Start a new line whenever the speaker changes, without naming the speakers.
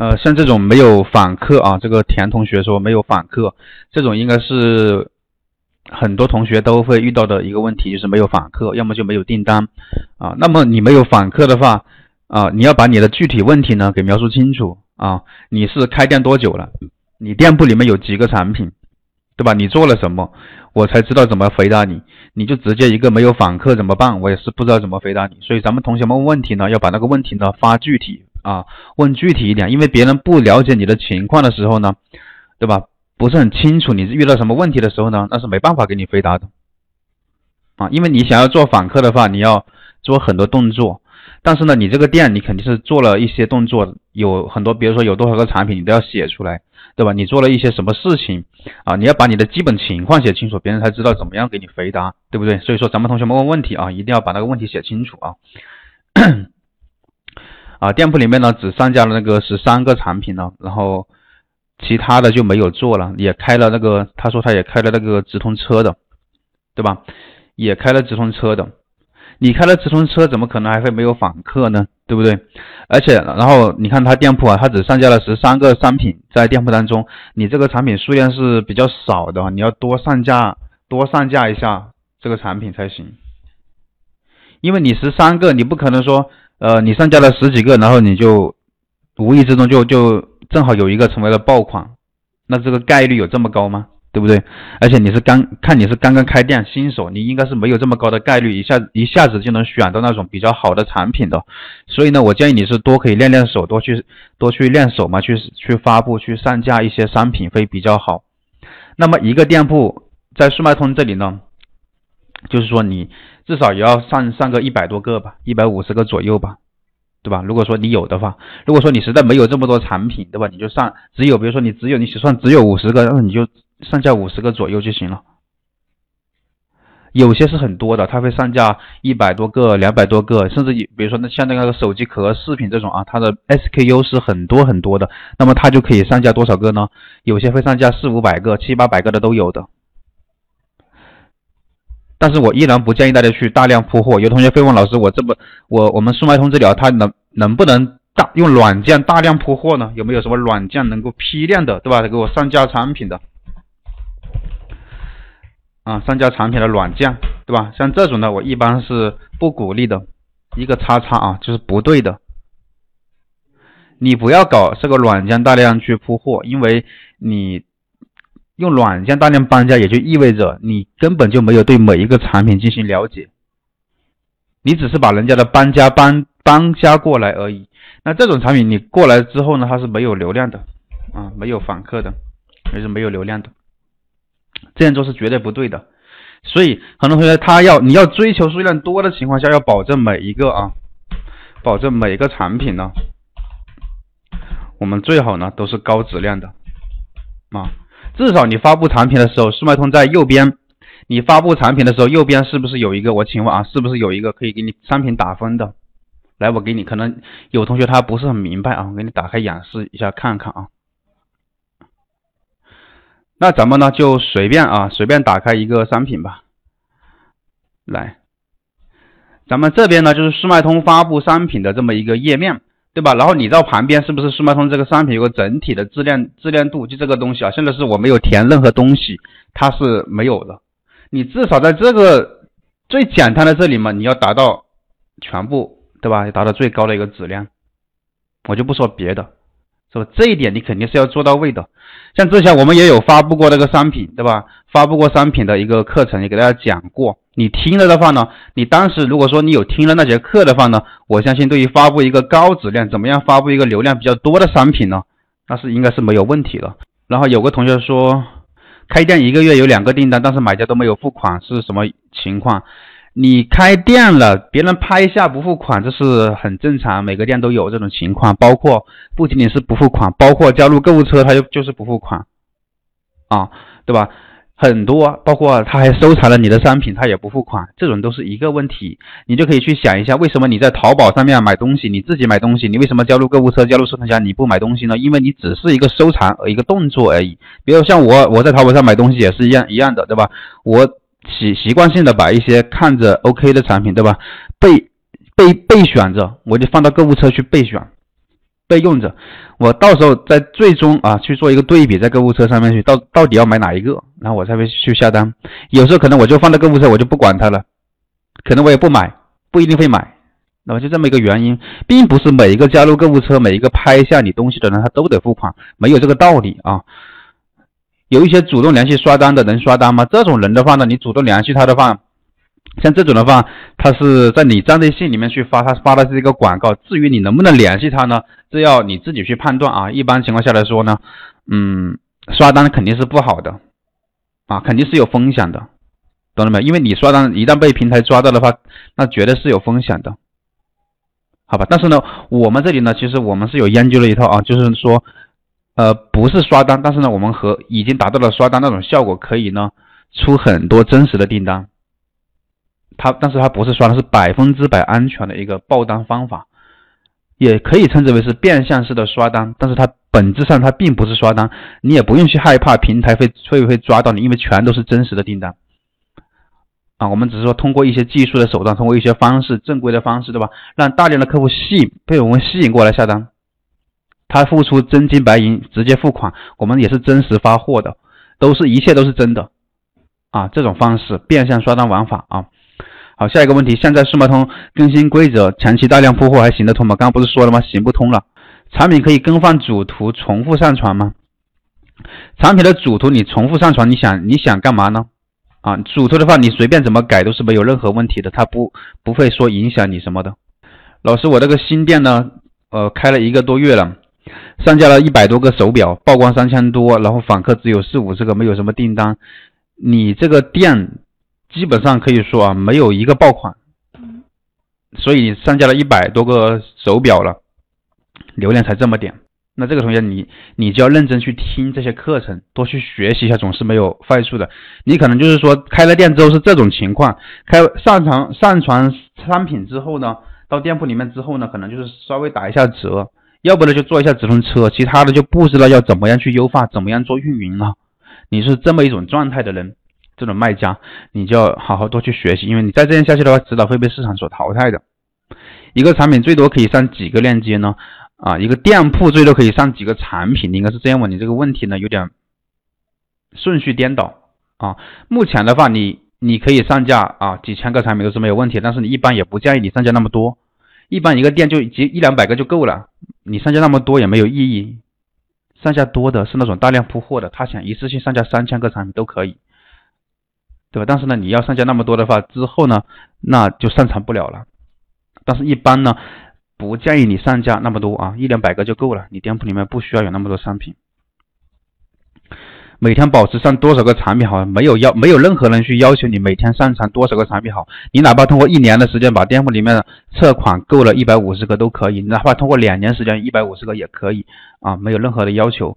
呃，像这种没有访客啊，这个田同学说没有访客，这种应该是很多同学都会遇到的一个问题，就是没有访客，要么就没有订单啊。那么你没有访客的话啊，你要把你的具体问题呢给描述清楚啊。你是开店多久了？你店铺里面有几个产品，对吧？你做了什么？我才知道怎么回答你。你就直接一个没有访客怎么办？我也是不知道怎么回答你。所以咱们同学们问问题呢，要把那个问题呢发具体。啊，问具体一点，因为别人不了解你的情况的时候呢，对吧？不是很清楚你遇到什么问题的时候呢，那是没办法给你回答的。啊，因为你想要做访客的话，你要做很多动作，但是呢，你这个店你肯定是做了一些动作，有很多，比如说有多少个产品，你都要写出来，对吧？你做了一些什么事情啊？你要把你的基本情况写清楚，别人才知道怎么样给你回答，对不对？所以说，咱们同学们问问题啊，一定要把那个问题写清楚啊。啊，店铺里面呢只上架了那个十三个产品呢，然后其他的就没有做了，也开了那个，他说他也开了那个直通车的，对吧？也开了直通车的，你开了直通车，怎么可能还会没有访客呢？对不对？而且，然后你看他店铺啊，他只上架了十三个商品在店铺当中，你这个产品数量是比较少的，你要多上架多上架一下这个产品才行，因为你十三个，你不可能说。呃，你上架了十几个，然后你就无意之中就就正好有一个成为了爆款，那这个概率有这么高吗？对不对？而且你是刚看你是刚刚开店新手，你应该是没有这么高的概率一下一下子就能选到那种比较好的产品的。所以呢，我建议你是多可以练练手，多去多去练手嘛，去去发布去上架一些商品会比较好。那么一个店铺在速卖通这里呢，就是说你。至少也要上上个一百多个吧，一百五十个左右吧，对吧？如果说你有的话，如果说你实在没有这么多产品，对吧？你就上只有，比如说你只有你算只有五十个，那你就上架五十个左右就行了。有些是很多的，它会上架一百多个、两百多个，甚至比如说那像那个手机壳饰品这种啊，它的 SKU 是很多很多的，那么它就可以上架多少个呢？有些会上架四五百个、七八百个的都有的。但是我依然不建议大家去大量铺货。有同学会问老师，我这么我我们速卖通这里啊，它能能不能大用软件大量铺货呢？有没有什么软件能够批量的，对吧？给我上架产品的啊，上架产品的软件，对吧？像这种呢，我一般是不鼓励的，一个叉叉啊，就是不对的。你不要搞这个软件大量去铺货，因为你。用软件大量搬家，也就意味着你根本就没有对每一个产品进行了解，你只是把人家的搬家搬搬家过来而已。那这种产品你过来之后呢，它是没有流量的啊，没有访客的，也是没有流量的。这样做是绝对不对的。所以很多同学他要你要追求数量多的情况下，要保证每一个啊，保证每一个产品呢，我们最好呢都是高质量的啊。至少你发布产品的时候，速卖通在右边。你发布产品的时候，右边是不是有一个？我请问啊，是不是有一个可以给你商品打分的？来，我给你，可能有同学他不是很明白啊，我给你打开演示一下看看啊。那咱们呢就随便啊，随便打开一个商品吧。来，咱们这边呢就是速卖通发布商品的这么一个页面。对吧？然后你到旁边是不是速卖通这个商品有个整体的质量质量度？就这个东西啊，现在是我没有填任何东西，它是没有的。你至少在这个最简单的这里嘛，你要达到全部，对吧？要达到最高的一个质量。我就不说别的，是吧？这一点你肯定是要做到位的。像之前我们也有发布过那个商品，对吧？发布过商品的一个课程，也给大家讲过。你听了的话呢，你当时如果说你有听了那节课的话呢，我相信对于发布一个高质量，怎么样发布一个流量比较多的商品呢，那是应该是没有问题的。然后有个同学说，开店一个月有两个订单，但是买家都没有付款，是什么情况？你开店了，别人拍下不付款，这是很正常，每个店都有这种情况，包括不仅仅是不付款，包括加入购物车他就就是不付款，啊，对吧？很多，包括他还收藏了你的商品，他也不付款，这种都是一个问题。你就可以去想一下，为什么你在淘宝上面买东西，你自己买东西，你为什么加入购物车、加入收藏夹你不买东西呢？因为你只是一个收藏一个动作而已。比如像我，我在淘宝上买东西也是一样一样的，对吧？我习习惯性的把一些看着 OK 的产品，对吧？备备备选着，我就放到购物车去备选。备用着，我到时候在最终啊去做一个对比，在购物车上面去到到底要买哪一个，然后我才会去下单。有时候可能我就放在购物车，我就不管它了，可能我也不买，不一定会买。那么就这么一个原因，并不是每一个加入购物车、每一个拍下你东西的人他都得付款，没有这个道理啊。有一些主动联系刷单的能刷单吗？这种人的话呢，你主动联系他的话。像这种的话，他是在你站内信里面去发，他发的是一个广告。至于你能不能联系他呢？这要你自己去判断啊。一般情况下来说呢，嗯，刷单肯定是不好的啊，肯定是有风险的，懂了没有？因为你刷单一旦被平台抓到的话，那绝对是有风险的，好吧？但是呢，我们这里呢，其实我们是有研究了一套啊，就是说，呃，不是刷单，但是呢，我们和已经达到了刷单那种效果，可以呢出很多真实的订单。它，但是它不是刷单，是百分之百安全的一个爆单方法，也可以称之为是变相式的刷单。但是它本质上它并不是刷单，你也不用去害怕平台会会不会抓到你，因为全都是真实的订单。啊，我们只是说通过一些技术的手段，通过一些方式，正规的方式，对吧？让大量的客户吸引，被我们吸引过来下单，他付出真金白银直接付款，我们也是真实发货的，都是一切都是真的。啊，这种方式变相刷单玩法啊。好，下一个问题，现在数脉通更新规则，前期大量铺货还行得通吗？刚刚不是说了吗？行不通了。产品可以更换主图，重复上传吗？产品的主图你重复上传，你想你想干嘛呢？啊，主图的话你随便怎么改都是没有任何问题的，它不不会说影响你什么的。老师，我这个新店呢，呃，开了一个多月了，上架了一百多个手表，曝光三千多，然后访客只有四五十个，没有什么订单。你这个店？基本上可以说啊，没有一个爆款，所以上架了一百多个手表了，流量才这么点。那这个同学，你你就要认真去听这些课程，多去学习一下，总是没有坏处的。你可能就是说开了店之后是这种情况，开上传上传商品之后呢，到店铺里面之后呢，可能就是稍微打一下折，要不呢就做一下直通车，其他的就不知道要怎么样去优化，怎么样做运营了。你是这么一种状态的人。这种卖家，你就要好好多去学习，因为你再这样下去的话，迟早会被市场所淘汰的。一个产品最多可以上几个链接呢？啊，一个店铺最多可以上几个产品？你应该是这样问。你这个问题呢，有点顺序颠倒啊。目前的话，你你可以上架啊，几千个产品都是没有问题，但是你一般也不建议你上架那么多，一般一个店就几一两百个就够了。你上架那么多也没有意义。上架多的是那种大量铺货的，他想一次性上架三千个产品都可以。对吧？但是呢，你要上架那么多的话，之后呢，那就上传不了了。但是，一般呢，不建议你上架那么多啊，一两百个就够了。你店铺里面不需要有那么多商品。每天保持上多少个产品好？没有要，没有任何人去要求你每天上传多少个产品好。你哪怕通过一年的时间把店铺里面的测款够了一百五十个都可以，哪怕通过两年时间一百五十个也可以啊，没有任何的要求。